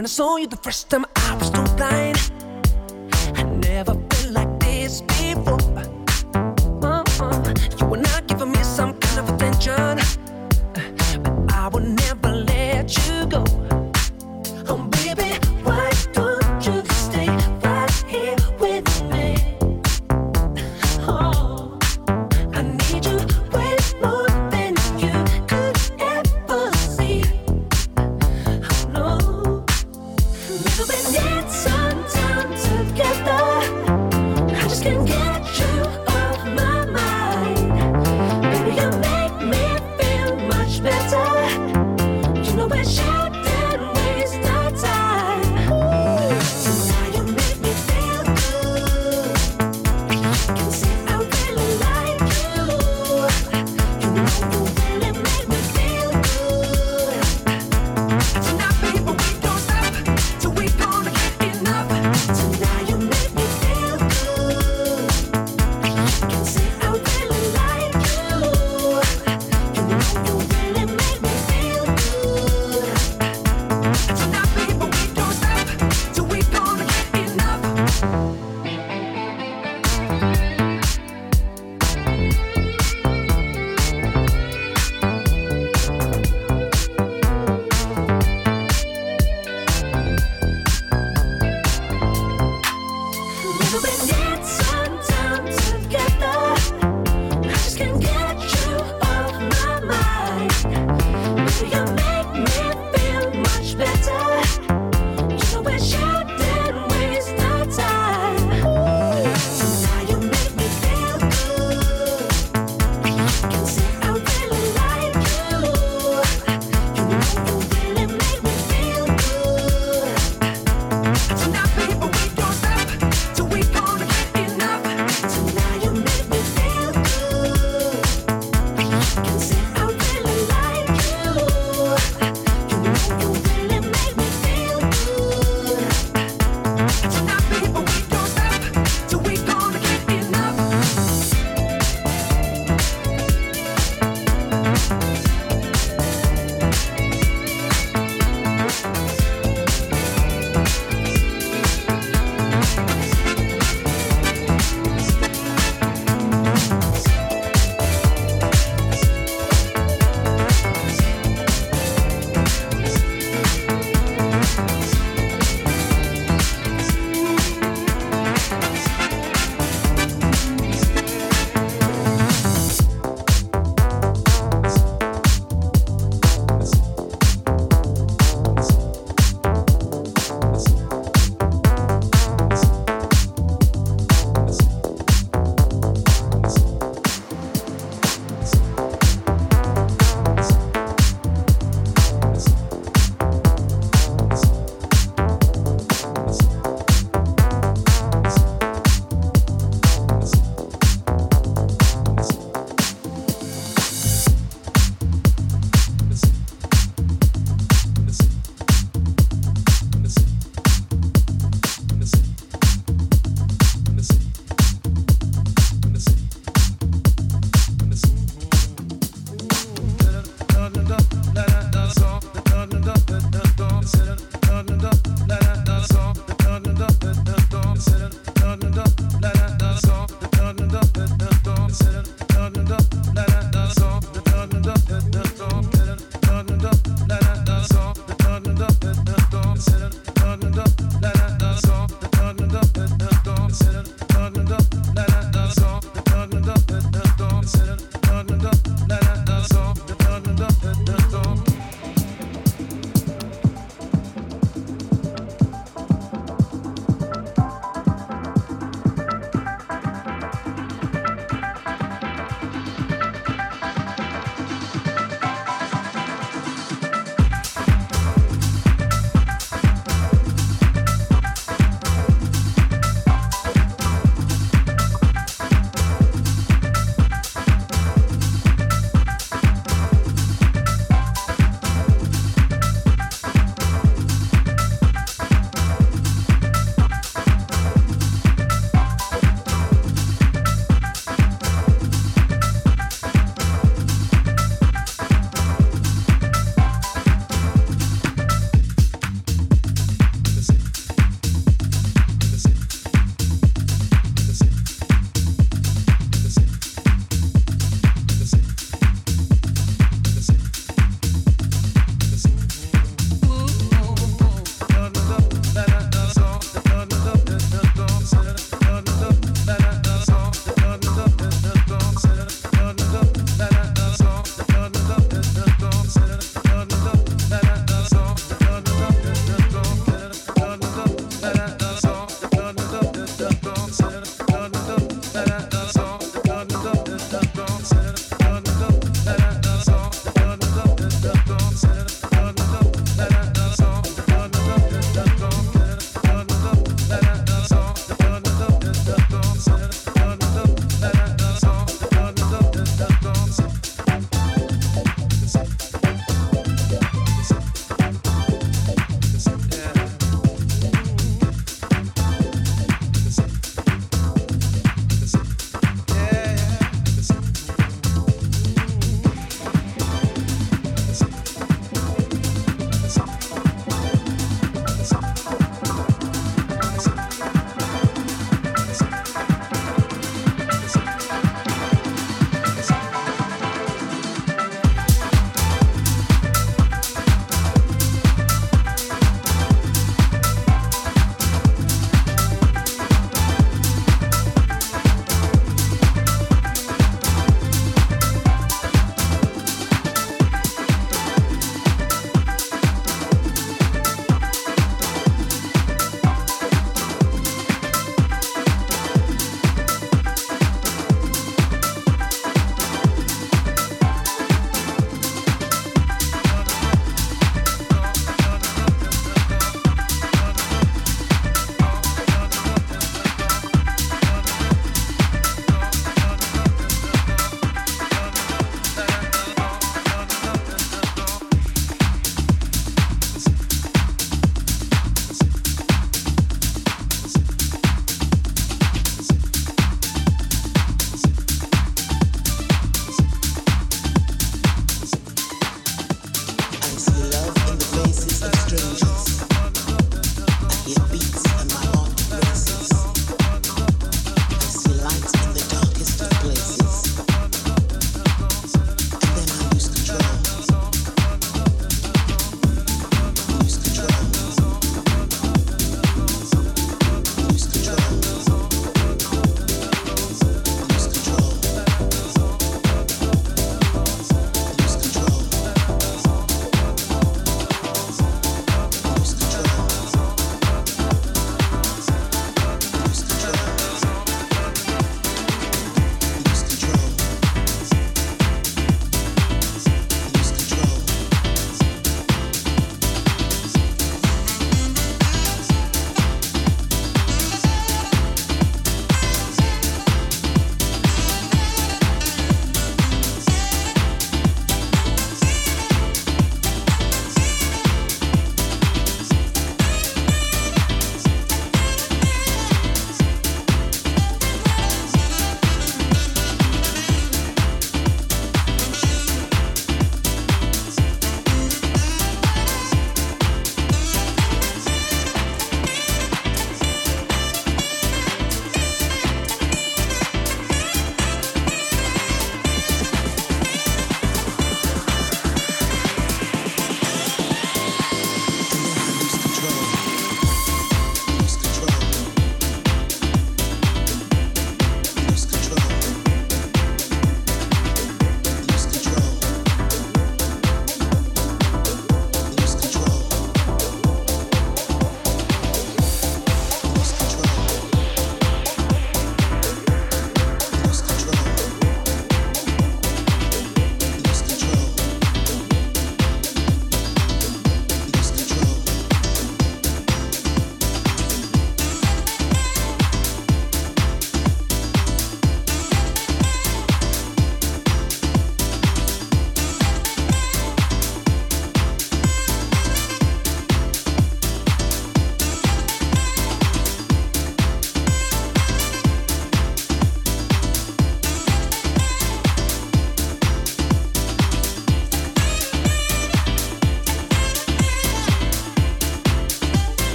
when I saw you the first time